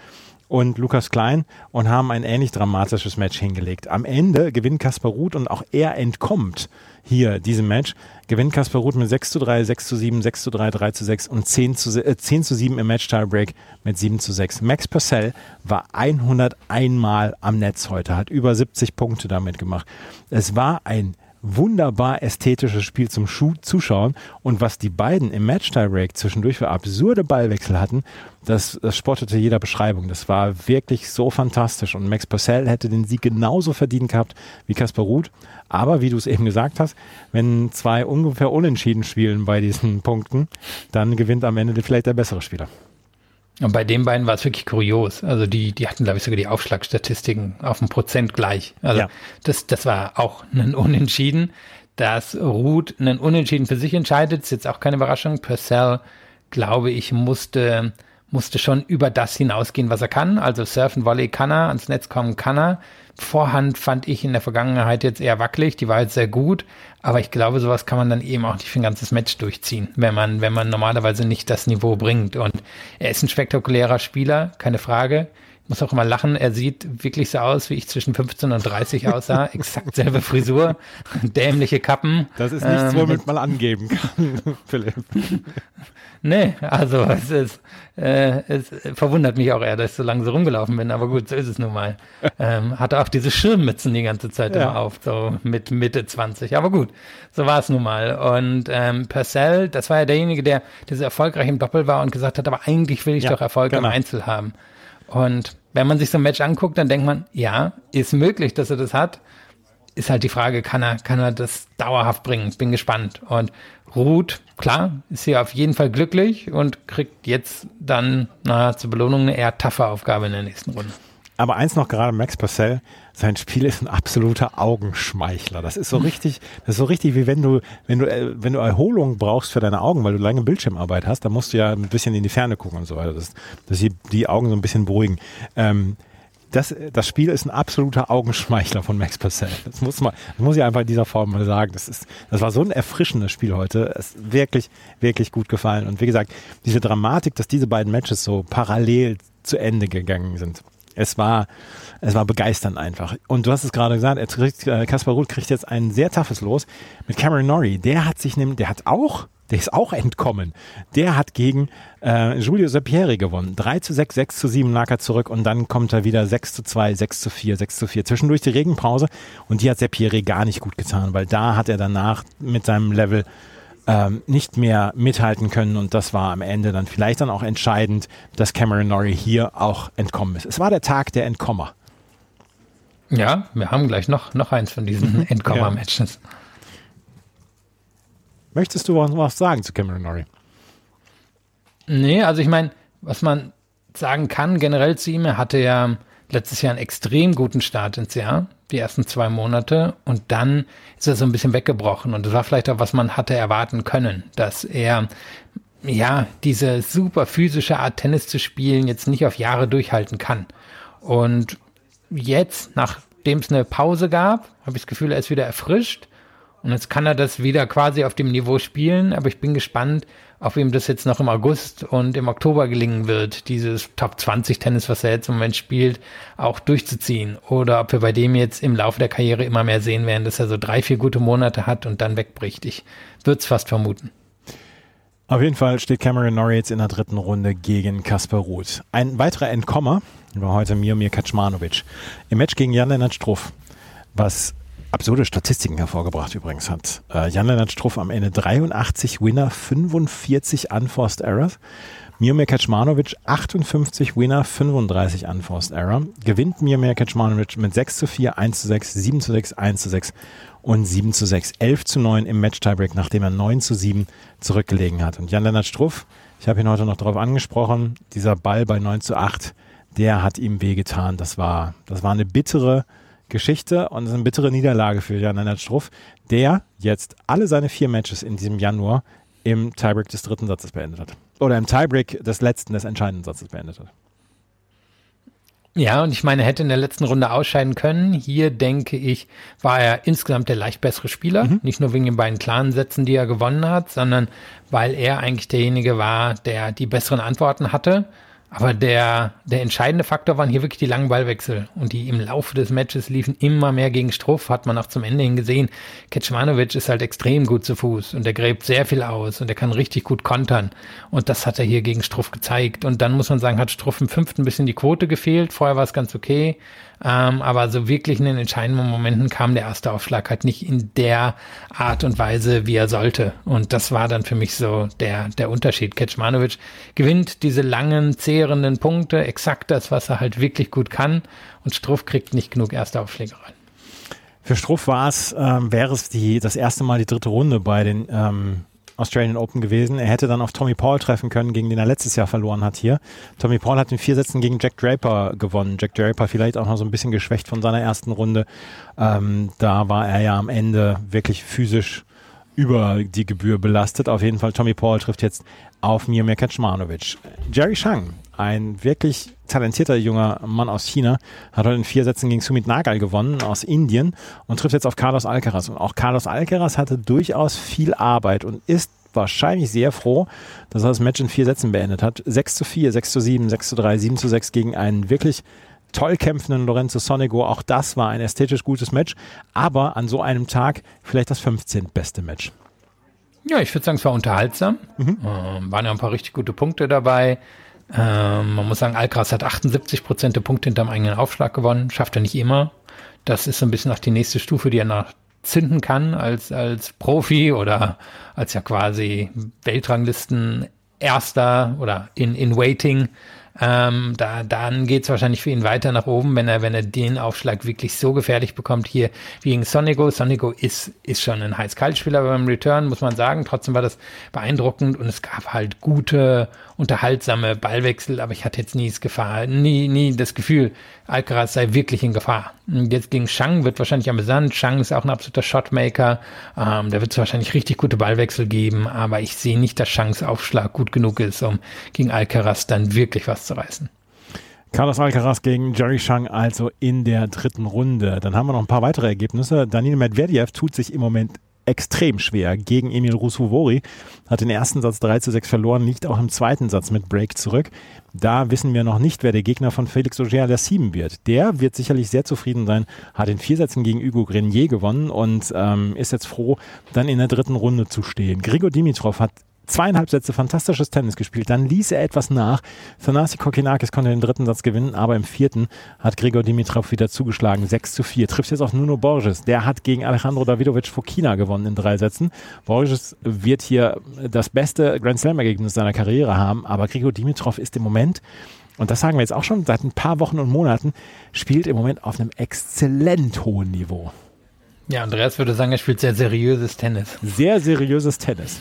C: und Lukas Klein und haben ein ähnlich dramatisches Match hingelegt. Am Ende gewinnt Kaspar Ruth und auch er entkommt hier diesem Match. Gewinnt Kaspar Ruth mit 6 zu 3, 6 zu 7, 6 zu 3, 3 zu 6 und 10 zu, äh, 10 zu 7 im Match Tiebreak mit 7 zu 6. Max Purcell war 101 Mal am Netz heute, hat über 70 Punkte damit gemacht. Es war ein wunderbar ästhetisches Spiel zum Schuh Zuschauen. Und was die beiden im Match Tiebreak zwischendurch für absurde Ballwechsel hatten, das, das spottete jeder Beschreibung. Das war wirklich so fantastisch. Und Max Purcell hätte den Sieg genauso verdient gehabt wie Kaspar Ruth. Aber wie du es eben gesagt hast, wenn zwei ungefähr unentschieden spielen bei diesen Punkten, dann gewinnt am Ende vielleicht der bessere Spieler.
D: Und bei den beiden war es wirklich kurios. Also die, die hatten, glaube ich, sogar die Aufschlagstatistiken auf ein Prozent gleich. Also ja. das, das war auch (laughs) ein Unentschieden. Dass Ruth einen Unentschieden für sich entscheidet, ist jetzt auch keine Überraschung. Purcell, glaube ich, musste, musste schon über das hinausgehen, was er kann. Also Surfen, Volley kann er, ans Netz kommen kann er. Vorhand fand ich in der Vergangenheit jetzt eher wackelig, die war jetzt sehr gut, aber ich glaube, sowas kann man dann eben auch nicht für ein ganzes Match durchziehen, wenn man, wenn man normalerweise nicht das Niveau bringt. Und er ist ein spektakulärer Spieler, keine Frage. Muss auch immer lachen, er sieht wirklich so aus, wie ich zwischen 15 und 30 aussah. (laughs) Exakt selbe Frisur, dämliche Kappen.
C: Das ist nichts,
D: Ähm,
C: womit man angeben kann, (laughs) Philipp. (laughs)
D: Nee, also es, ist, äh, es verwundert mich auch eher, dass ich so lange so rumgelaufen bin, aber gut, so ist es nun mal. Ähm, hatte auch diese Schirmmützen die ganze Zeit
C: Ja.
D: immer auf, so mit Mitte 20. Aber gut, so war es nun mal. Und ähm, Purcell, das war ja derjenige, der, der so erfolgreich im Doppel war und gesagt hat, aber eigentlich will ich
C: Ja,
D: doch Erfolg
C: genau.
D: im Einzel haben. Und wenn man sich so ein Match anguckt, dann denkt man, ja, ist möglich, dass er das hat. Ist halt die Frage, kann er, kann er das dauerhaft bringen? Bin gespannt. Und Ruth, klar, ist hier auf jeden Fall glücklich und kriegt jetzt dann, naja, zur Belohnung eine eher taffe Aufgabe in der nächsten Runde.
C: Aber eins noch gerade Max Purcell, sein Spiel ist ein absoluter Augenschmeichler. Das ist so richtig, das ist so richtig wie wenn du, wenn du, äh, wenn du Erholung brauchst für deine Augen, weil du lange Bildschirmarbeit hast, dann musst du ja ein bisschen in die Ferne gucken und so weiter, dass, dass die, die Augen so ein bisschen beruhigen. Ähm, das, das Spiel ist ein absoluter Augenschmeichler von Max Purcell. Das muss man, das muss ich einfach in dieser Form mal sagen. Das ist, das war so ein erfrischendes Spiel heute. Es ist wirklich, wirklich gut gefallen. Und wie gesagt, diese Dramatik, dass diese beiden Matches so parallel zu Ende gegangen sind. Es war, es war begeisternd einfach. Und du hast es gerade gesagt, er kriegt, äh, Kaspar Ruth kriegt jetzt ein sehr toughes Los mit Cameron Norrie. Der hat sich nämlich, der hat auch, der ist auch (laughs) entkommen. Der hat gegen äh, Giulio Serpieri gewonnen. 3 zu 6, 6 zu 7 lag er zurück und dann kommt er wieder 6 zu 2, 6 zu 4, 6 zu 4. Zwischendurch die Regenpause und die hat Serpieri gar nicht gut getan, weil da hat er danach mit seinem Level ähm, nicht mehr mithalten können und das war am Ende dann vielleicht dann auch entscheidend, dass Cameron Norrie hier auch entkommen ist. Es war der Tag der Entkommer.
D: Ja, wir haben gleich noch, noch eins von diesen (laughs) Endkomma-Matches.
C: Möchtest du was was sagen zu Cameron Norrie?
D: Nee, also ich meine, was man sagen kann generell zu ihm, er hatte ja letztes Jahr einen extrem guten Start ins Jahr, die ersten zwei Monate, und dann ist er so ein bisschen weggebrochen. Und das war vielleicht auch, was man hatte erwarten können, dass er ja diese super physische Art Tennis zu spielen jetzt nicht auf Jahre durchhalten kann. Und jetzt, nachdem es eine Pause gab, habe ich das Gefühl, er ist wieder erfrischt. Und jetzt kann er das wieder quasi auf dem Niveau spielen, aber ich bin gespannt, ob ihm das jetzt noch im August und im Oktober gelingen wird, dieses Top 20 Tennis, was er jetzt im Moment spielt, auch durchzuziehen. Oder ob wir bei dem jetzt im Laufe der Karriere immer mehr sehen werden, dass er so drei, vier gute Monate hat und dann wegbricht. Ich würde es fast vermuten.
C: Auf jeden Fall steht Cameron Norrie jetzt in der dritten Runde gegen Kasper Ruth. Ein weiterer Entkommer war heute Miomir Kaczmanowicz. Im Match gegen Jan-Lennart Struff, was absurde Statistiken hervorgebracht übrigens hat. Äh, Jan-Lennart Struff am Ende 83 Winner, 45 Unforced Errors. Miomir Kaczmanowicz 58 Winner, 35 Unforced Error. Gewinnt Miomir Kaczmanowicz mit 6 zu 4, 1 zu 6, 7 zu 6, 1 zu 6 und 7 zu 6, 11 zu 9 im Match-Tiebreak, nachdem er 9 zu 7 zurückgelegen hat. Und Jan-Lennart Struff, ich habe ihn heute noch darauf angesprochen, dieser Ball bei 9 zu 8, der hat ihm wehgetan. Das war, das war eine bittere Geschichte und eine bittere Niederlage für Jan-Lennart Struff, der jetzt alle seine vier Matches in diesem Januar im Tiebreak des dritten Satzes beendet hat. Oder im Tiebreak des letzten, des entscheidenden Satzes beendet hat.
D: Ja, und ich meine, er hätte in der letzten Runde ausscheiden können. Hier denke ich, war er insgesamt der leicht bessere Spieler. Nicht nur wegen den beiden klaren Sätzen, die er gewonnen hat, sondern weil er eigentlich derjenige war, der die besseren Antworten hatte. Aber der, der entscheidende Faktor waren hier wirklich die langen Ballwechsel. Und die im Laufe des Matches liefen immer mehr gegen Struff, hat man auch zum Ende hin gesehen. Kecmanovic ist halt extrem gut zu Fuß und der gräbt sehr viel aus und er kann richtig gut kontern. Und das hat er hier gegen Struff gezeigt. Und dann muss man sagen, hat Struff im fünften ein bisschen die Quote gefehlt. Vorher war es ganz okay. Ähm, aber so wirklich in den entscheidenden Momenten kam der erste Aufschlag halt nicht in der Art und Weise, wie er sollte. Und das war dann für mich so der, der Unterschied. Kecmanovic gewinnt diese langen, zehrenden Punkte, exakt das, was er halt wirklich gut kann. Und Struff kriegt nicht genug erste Aufschläge rein.
C: Für Struff war es, ähm, wäre es die, das erste Mal die dritte Runde bei den ähm, Australian Open gewesen. Er hätte dann auf Tommy Paul treffen können, gegen den er letztes Jahr verloren hat hier. Tommy Paul hat in vier Sätzen gegen Jack Draper gewonnen. Jack Draper vielleicht auch noch so ein bisschen geschwächt von seiner ersten Runde. Ähm, da war er ja am Ende wirklich physisch über die Gebühr belastet. Auf jeden Fall Tommy Paul trifft jetzt auf Miomir Kaczmanowicz. Jerry Shang, ein wirklich talentierter junger Mann aus China, hat heute in vier Sätzen gegen Sumit Nagal gewonnen aus Indien und trifft jetzt auf Carlos Alcaraz. Und auch Carlos Alcaraz hatte durchaus viel Arbeit und ist wahrscheinlich sehr froh, dass er das Match in vier Sätzen beendet hat. 6 zu 4, 6 zu 7, 6 zu 3, 7 zu 6 gegen einen wirklich toll kämpfenden Lorenzo Sonego. Auch das war ein ästhetisch gutes Match, aber an so einem Tag vielleicht das 15. beste Match.
D: Ja, ich würde sagen, es war unterhaltsam. Mhm. Ähm, waren ja ein paar richtig gute Punkte dabei. Ähm, man muss sagen, Alcaraz hat 78 Prozent der Punkte hinterm eigenen Aufschlag gewonnen. Schafft er nicht immer. Das ist so ein bisschen auch die nächste Stufe, die er nach zünden kann als, als Profi oder als ja quasi Weltranglisten Erster oder in, in Waiting. Ähm, da, dann geht es wahrscheinlich für ihn weiter nach oben, wenn er, wenn er den Aufschlag wirklich so gefährlich bekommt hier wie gegen Sonigo. Sonigo ist, ist schon ein heiß-kalt-Spieler beim Return, muss man sagen. Trotzdem war das beeindruckend und es gab halt gute unterhaltsame Ballwechsel, aber ich hatte jetzt nie das Gefahr, nie, nie das Gefühl, Alcaraz sei wirklich in Gefahr. Jetzt gegen Shang wird wahrscheinlich amüsant. Shang ist auch ein absoluter Shotmaker. Ähm, da wird es wahrscheinlich richtig gute Ballwechsel geben, aber ich sehe nicht, dass Shangs Aufschlag gut genug ist, um gegen Alcaraz dann wirklich was zu reißen.
C: Carlos Alcaraz gegen Jerry Shang also in der dritten Runde. Dann haben wir noch ein paar weitere Ergebnisse. Daniel Medvedev tut sich im Moment extrem schwer gegen Emil Rusuvori. Hat den ersten Satz 3 zu 6 verloren, liegt auch im zweiten Satz mit Break zurück. Da wissen wir noch nicht, wer der Gegner von Felix Auger Sieben wird. Der wird sicherlich sehr zufrieden sein, hat in vier Sätzen gegen Hugo Grenier gewonnen und ähm, ist jetzt froh, dann in der dritten Runde zu stehen. Grigor Dimitrov hat zweieinhalb Sätze fantastisches Tennis gespielt. Dann ließ er etwas nach. Thanasi Kokinakis konnte den dritten Satz gewinnen, aber im vierten hat Gregor Dimitrov wieder zugeschlagen. 6 zu 4. Trifft jetzt auf Nuno Borges. Der hat gegen Alejandro Davidovic Fokina gewonnen in drei Sätzen. Borges wird hier das beste Grand Slam-Ergebnis seiner Karriere haben, aber Gregor Dimitrov ist im Moment und das sagen wir jetzt auch schon seit ein paar Wochen und Monaten, spielt im Moment auf einem exzellent hohen Niveau.
D: Ja, Andreas würde sagen, er spielt sehr seriöses Tennis.
C: Sehr seriöses Tennis.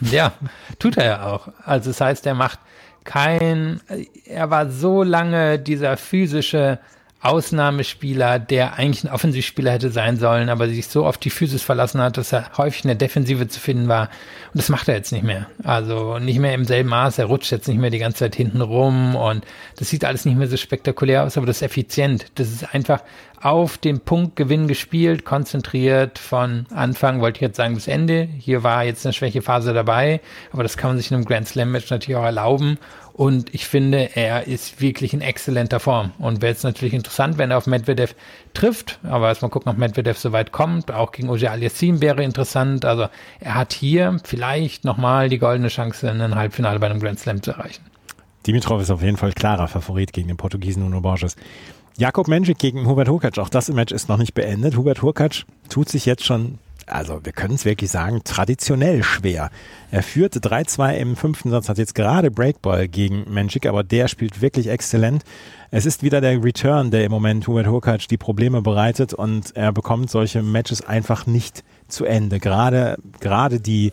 D: Ja, tut er ja auch. Also das heißt, er macht kein, er war so lange dieser physische Ausnahmespieler, der eigentlich ein Offensivspieler hätte sein sollen, aber sich so oft die Physis verlassen hat, dass er häufig in der Defensive zu finden war. Und das macht er jetzt nicht mehr. Also nicht mehr im selben Maß. Er rutscht jetzt nicht mehr die ganze Zeit hinten rum und das sieht alles nicht mehr so spektakulär aus, aber das ist effizient. Das ist einfach auf den Punktgewinn gespielt, konzentriert von Anfang, wollte ich jetzt sagen, bis Ende. Hier war jetzt eine Schwächephase dabei, aber das kann man sich in einem Grand Slam Match natürlich auch erlauben. Und ich finde, er ist wirklich in exzellenter Form. Und wäre jetzt natürlich interessant, wenn er auf Medvedev trifft. Aber erstmal gucken, ob Medvedev so weit kommt. Auch gegen Oje Aliassim wäre interessant. Also er hat hier vielleicht nochmal die goldene Chance, in ein Halbfinale bei einem Grand Slam zu erreichen.
C: Dimitrov ist auf jeden Fall klarer Favorit gegen den Portugiesen Nuno Borges. Jakob Menschik gegen Hubert Hurkacz. Auch das Match ist noch nicht beendet. Hubert Hurkacz tut sich jetzt schon, also wir können es wirklich sagen, traditionell schwer. Er führte 3-2 im fünften Satz, hat jetzt gerade Breakball gegen Menschik, aber der spielt wirklich exzellent. Es ist wieder der Return, der im Moment Hubert Hurkacz die Probleme bereitet und er bekommt solche Matches einfach nicht zu Ende. Gerade, gerade die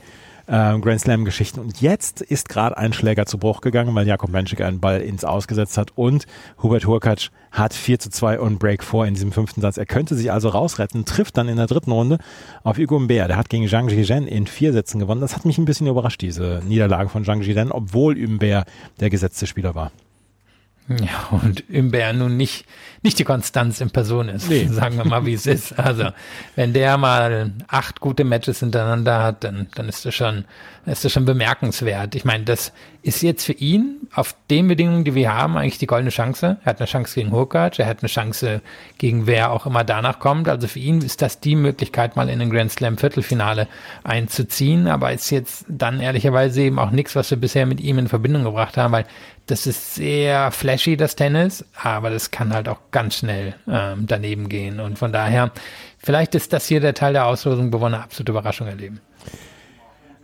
C: äh, Grand Slam-Geschichten. Und jetzt ist gerade ein Schläger zu Bruch gegangen, weil Jakob Menschik einen Ball ins Ausgesetzt hat und Hubert Hurkacz hat 4 zu 2 und Break vor in diesem fünften Satz. Er könnte sich also rausretten, trifft dann in der dritten Runde auf Hugo Mbert. Der hat gegen Zhang Zhizhen in vier Sätzen gewonnen. Das hat mich ein bisschen überrascht, diese Niederlage von Zhang Zhizhen, obwohl Mbert der gesetzte Spieler war.
D: Ja, und Imbert nun nicht, nicht die Konstanz in Person ist. Nee. (laughs) Sagen wir mal, wie es ist. Also, wenn der mal acht gute Matches hintereinander hat, dann, dann ist das schon, ist das schon bemerkenswert. Ich meine, das ist jetzt für ihn auf den Bedingungen, die wir haben, eigentlich die goldene Chance. Er hat eine Chance gegen Hurkacz, er hat eine Chance gegen wer auch immer danach kommt. Also für ihn ist das die Möglichkeit, mal in den Grand Slam Viertelfinale einzuziehen. Aber ist jetzt dann ehrlicherweise eben auch nichts, was wir bisher mit ihm in Verbindung gebracht haben, weil das ist sehr flashy, das Tennis, aber das kann halt auch ganz schnell ähm, daneben gehen. Und von daher, vielleicht ist das hier der Teil der Auslosung, wo wir eine absolute Überraschung erleben.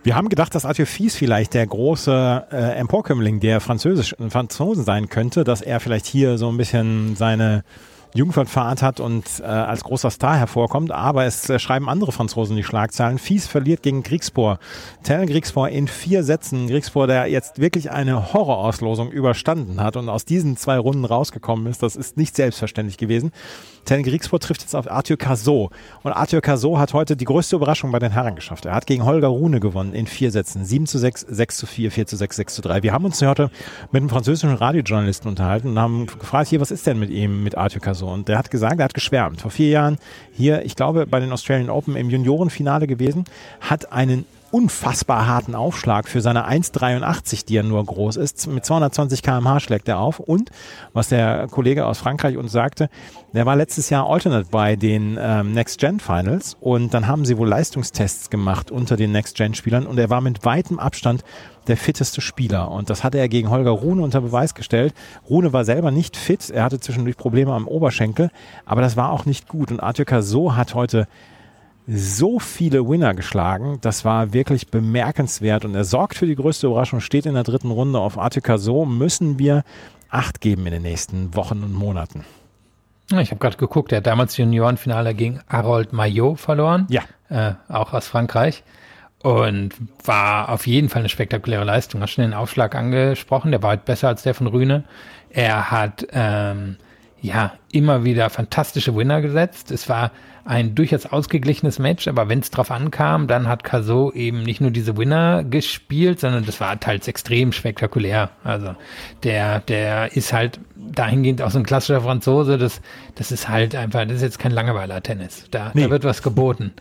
C: Wir haben gedacht, dass Arthur Fies vielleicht der große äh, Emporkömmling der Französisch, Franzosen sein könnte, dass er vielleicht hier so ein bisschen seine Jugendfahrt hat und äh, als großer Star hervorkommt. Aber es äh, schreiben andere Franzosen die Schlagzeilen. Fies verliert gegen Kriegspor. Tell Kriegspor in vier Sätzen. Kriegspor, der jetzt wirklich eine Horrorauslosung überstanden hat und aus diesen zwei Runden rausgekommen ist. Das ist nicht selbstverständlich gewesen. Tell Kriegspor trifft jetzt auf Arthur Cazot. Und Arthur Cazot hat heute die größte Überraschung bei den Herren geschafft. Er hat gegen Holger Rune gewonnen in vier Sätzen. 7 zu 6, 6 zu 4, 4 zu 6, 6 zu 3. Wir haben uns heute mit einem französischen Radiojournalisten unterhalten und haben gefragt, hier, was ist denn mit ihm, mit Arthur Cazot? So. Und der hat gesagt, er hat geschwärmt. Vor vier Jahren hier, ich glaube, bei den Australian Open im Juniorenfinale gewesen, hat einen unfassbar harten Aufschlag für seine 1,83, die er nur groß ist. Mit 220 km/h schlägt er auf. Und was der Kollege aus Frankreich uns sagte, der war letztes Jahr Alternate bei den ähm, Next Gen Finals und dann haben sie wohl Leistungstests gemacht unter den Next Gen Spielern und er war mit weitem Abstand der fitteste Spieler. Und das hatte er gegen Holger Rune unter Beweis gestellt. Rune war selber nicht fit. Er hatte zwischendurch Probleme am Oberschenkel, aber das war auch nicht gut. Und Arthur Cazot hat heute so viele Winner geschlagen. Das war wirklich bemerkenswert und er sorgt für die größte Überraschung, steht in der dritten Runde auf Artika. So müssen wir Acht geben in den nächsten Wochen und Monaten.
D: Ich habe gerade geguckt, er hat damals Juniorenfinale gegen Harold Maillot verloren.
C: Ja.
D: Äh, auch aus Frankreich. Und war auf jeden Fall eine spektakuläre Leistung. Hast schon den Aufschlag angesprochen, der war halt besser als der von Rühne. Er hat ähm, ja immer wieder fantastische Winner gesetzt. Es war ein durchaus ausgeglichenes Match, aber wenn es drauf ankam, dann hat Caso eben nicht nur diese Winner gespielt, sondern das war teils extrem spektakulär. Also der, der ist halt dahingehend auch so ein klassischer Franzose, das, das ist halt einfach, das ist jetzt kein Langeweiler-Tennis. Da, nee. da wird was geboten.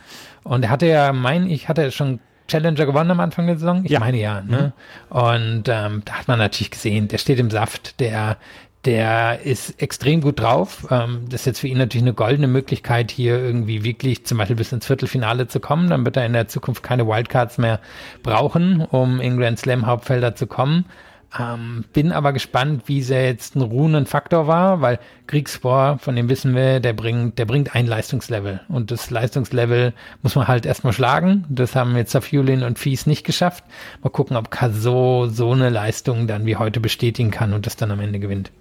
D: Und er hatte ja, mein ich, hatte schon Challenger gewonnen am Anfang der Saison? Ich ja. meine ja. Ne? Mhm. Und ähm, da hat man natürlich gesehen, der steht im Saft, der, der ist extrem gut drauf. Ähm, das ist jetzt für ihn natürlich eine goldene Möglichkeit, hier irgendwie wirklich zum Beispiel bis ins Viertelfinale zu kommen. Dann wird er in der Zukunft keine Wildcards mehr brauchen, um in Grand Slam Hauptfelder zu kommen. Ähm, bin aber gespannt, wie sehr jetzt ein Runenfaktor war, weil Kriegsspor, von dem wissen wir, der bringt, der bringt ein Leistungslevel. Und das Leistungslevel muss man halt erstmal schlagen. Das haben jetzt Safulin und Fies nicht geschafft. Mal gucken, ob Kaso so eine Leistung dann wie heute bestätigen kann und das dann am Ende gewinnt.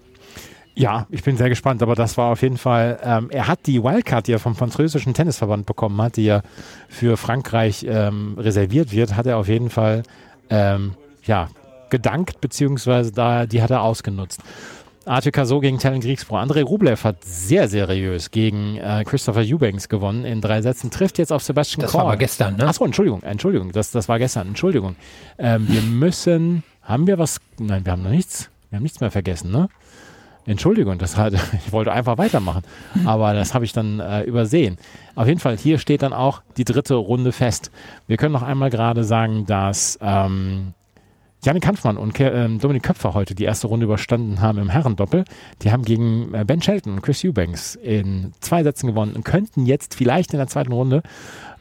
C: Ja, ich bin sehr gespannt, aber das war auf jeden Fall, ähm, er hat die Wildcard, die er vom französischen Tennisverband bekommen hat, die ja für Frankreich ähm, reserviert wird, hat er auf jeden Fall, ähm, ja, gedankt, beziehungsweise da, die hat er ausgenutzt. Arthur Cazot gegen Talon Kriegspro. Andrei Rublev hat sehr seriös gegen äh, Christopher Eubanks gewonnen in drei Sätzen. Trifft jetzt auf Sebastian
D: Das Korn. war aber gestern, ne?
C: Achso, Entschuldigung, Entschuldigung, das, das war gestern, Entschuldigung. Ähm, wir müssen, haben wir was? Nein, wir haben noch nichts. Wir haben nichts mehr vergessen, ne? Entschuldigung, das hat, (laughs) ich wollte einfach weitermachen, aber das habe ich dann äh, übersehen. Auf jeden Fall, hier steht dann auch die dritte Runde fest. Wir können noch einmal gerade sagen, dass ähm, Janik Kampfmann und äh, Dominik Köpfer heute die erste Runde überstanden haben im Herrendoppel. Die haben gegen äh, Ben Shelton und Chris Eubanks in zwei Sätzen gewonnen und könnten jetzt vielleicht in der zweiten Runde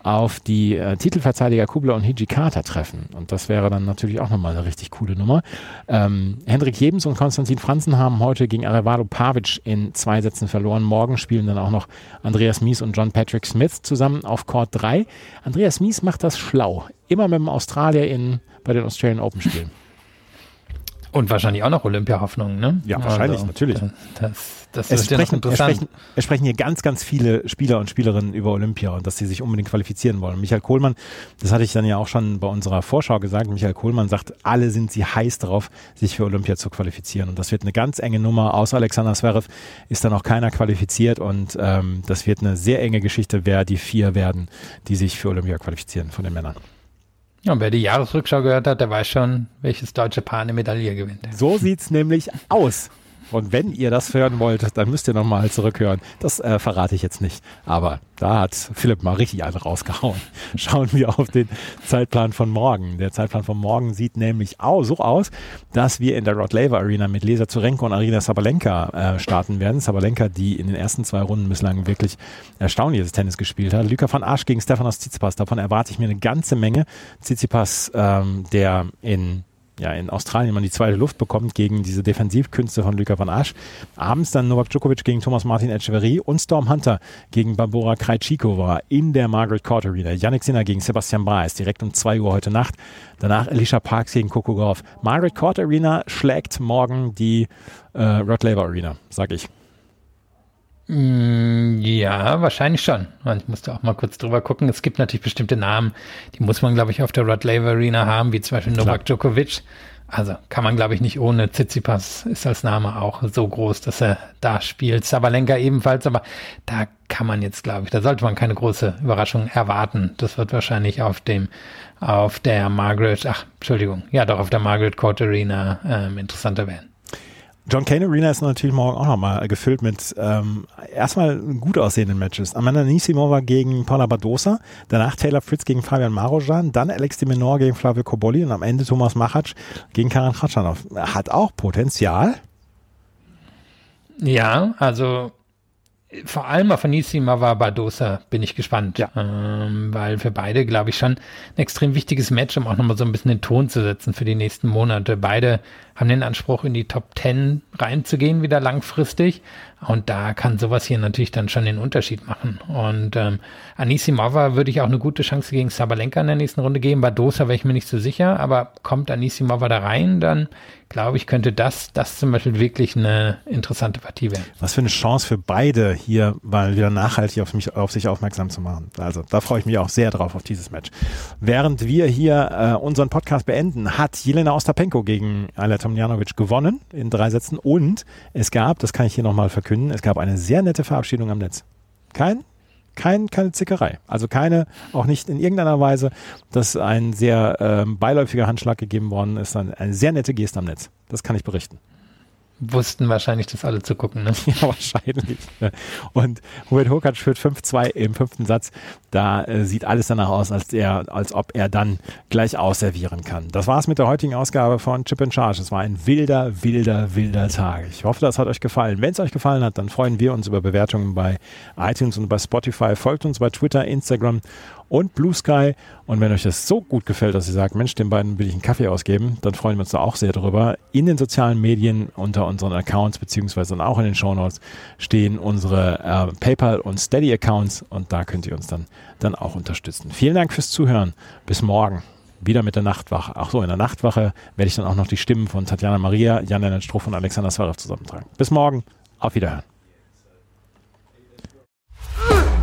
C: auf die äh, Titelverteidiger Kubler und Hijikata treffen. Und das wäre dann natürlich auch nochmal eine richtig coole Nummer. Ähm, Hendrik Jebens und Konstantin Franzen haben heute gegen Arevalo Pavic in zwei Sätzen verloren. Morgen spielen dann auch noch Andreas Mies und John Patrick Smith zusammen auf Court 3. Andreas Mies macht das schlau. Immer mit dem Australier in, bei den Australian Open spielen.
D: Und wahrscheinlich auch noch Olympia-Hoffnungen, ne?
C: Ja, wahrscheinlich, also, natürlich.
D: Das, das
C: es, sprechen, ja es, sprechen, es sprechen hier ganz, ganz viele Spieler und Spielerinnen über Olympia und dass sie sich unbedingt qualifizieren wollen. Michael Kohlmann, das hatte ich dann ja auch schon bei unserer Vorschau gesagt, Michael Kohlmann sagt, alle sind sie heiß darauf, sich für Olympia zu qualifizieren. Und das wird eine ganz enge Nummer. Außer Alexander Zverev ist da noch keiner qualifiziert und ähm, das wird eine sehr enge Geschichte, wer die vier werden, die sich für Olympia qualifizieren von den Männern.
D: Ja, wer die Jahresrückschau gehört hat, der weiß schon, welches deutsche Paar eine Medaille gewinnt.
C: So sieht's nämlich aus. Und wenn ihr das hören wollt, dann müsst ihr nochmal zurückhören. Das äh, verrate ich jetzt nicht. Aber da hat Philipp mal richtig einen rausgehauen. (laughs) Schauen wir auf den Zeitplan von morgen. Der Zeitplan von morgen sieht nämlich auch so aus, dass wir in der Rod Laver Arena mit Lesa Zurenko und Arina Sabalenka äh, starten werden. Sabalenka, die in den ersten zwei Runden bislang wirklich erstaunliches Tennis gespielt hat. Luca van Asch gegen Stefanos Tsitsipas. Davon erwarte ich mir eine ganze Menge. Tsitsipas, ähm, der in ja, in Australien man die zweite Luft bekommt gegen diese Defensivkünste von Luka van Asch. Abends dann Novak Djokovic gegen Thomas Martin Echeverry und Storm Hunter gegen Barbora Krejcikova in der Margaret Court Arena. Yannick Sinner gegen Sebastian Baez direkt um 2 Uhr heute Nacht. Danach Alicia Parks gegen Coco Gauff. Margaret Court Arena schlägt morgen die äh, Rod Laver Arena, sag ich.
D: Mm, ja, wahrscheinlich schon. Ich musste auch mal kurz drüber gucken. Es gibt natürlich bestimmte Namen, die muss man, glaube ich, auf der Rod Laver Arena haben, wie zum Beispiel Novak Djokovic. Also kann man, glaube ich, nicht ohne. Tsitsipas ist als Name auch so groß, dass er da spielt. Sabalenka ebenfalls, aber da kann man jetzt, glaube ich, da sollte man keine große Überraschung erwarten. Das wird wahrscheinlich auf dem, auf der Margaret, ach, Entschuldigung, ja doch, auf der Margaret Court Arena ähm, interessanter werden.
C: John Kane Arena ist natürlich morgen auch nochmal gefüllt mit ähm, erstmal gut aussehenden Matches. Amanda Nisimova gegen Paula Badosa, danach Taylor Fritz gegen Fabian Marojan, dann Alex de Menor gegen Flavio Koboli und am Ende Thomas Machac gegen Karan Khachanov. Hat auch Potenzial.
D: Ja, also vor allem auf Anisimova Badosa bin ich gespannt.
C: Ja.
D: Ähm, weil für beide, glaube ich, schon ein extrem wichtiges Match, um auch nochmal so ein bisschen den Ton zu setzen für die nächsten Monate. Beide haben den Anspruch, in die Top 10 reinzugehen, wieder langfristig. Und da kann sowas hier natürlich dann schon den Unterschied machen. Und ähm, Anisimova würde ich auch eine gute Chance gegen Sabalenka in der nächsten Runde geben. Badosa wäre ich mir nicht so sicher, aber kommt Anisimova da rein, dann glaube ich, könnte das, das zum Beispiel wirklich eine interessante Partie werden.
C: Was für eine Chance für beide hier mal wieder nachhaltig auf, mich, auf sich aufmerksam zu machen. Also da freue ich mich auch sehr drauf auf dieses Match. Während wir hier äh, unseren Podcast beenden, hat Jelena Ostapenko gegen Aleta Tomljanovic gewonnen in drei Sätzen und es gab, das kann ich hier nochmal verkünden, es gab eine sehr nette Verabschiedung am Netz. Kein kein, keine Zickerei. Also keine, auch nicht in irgendeiner Weise, dass ein sehr ähm, beiläufiger Handschlag gegeben worden ist. Eine, eine sehr nette Geste am Netz. Das kann ich berichten
D: wussten wahrscheinlich das alle zu gucken. Ne? (laughs)
C: Ja, wahrscheinlich. Und Hubert Hurkacz führt 5-2 im fünften Satz. Da äh, sieht alles danach aus, als, er, als ob er dann gleich ausservieren kann. Das war's mit der heutigen Ausgabe von Chip in Charge. Es war ein wilder, wilder, wilder Tag. Ich hoffe, das hat euch gefallen. Wenn es euch gefallen hat, dann freuen wir uns über Bewertungen bei iTunes und bei Spotify. Folgt uns bei Twitter, Instagram und Blue Sky. Und wenn euch das so gut gefällt, dass ihr sagt, Mensch, den beiden will ich einen Kaffee ausgeben, dann freuen wir uns da auch sehr drüber. In den sozialen Medien unter unseren Accounts beziehungsweise auch in den Show Notes stehen unsere äh, PayPal und Steady Accounts und da könnt ihr uns dann, dann auch unterstützen. Vielen Dank fürs Zuhören. Bis morgen. Wieder mit der Nachtwache. Ach so, in der Nachtwache werde ich dann auch noch die Stimmen von Tatjana Maria, Jan-Lennart Struff und Alexander Zverev zusammentragen. Bis morgen. Auf Wiederhören.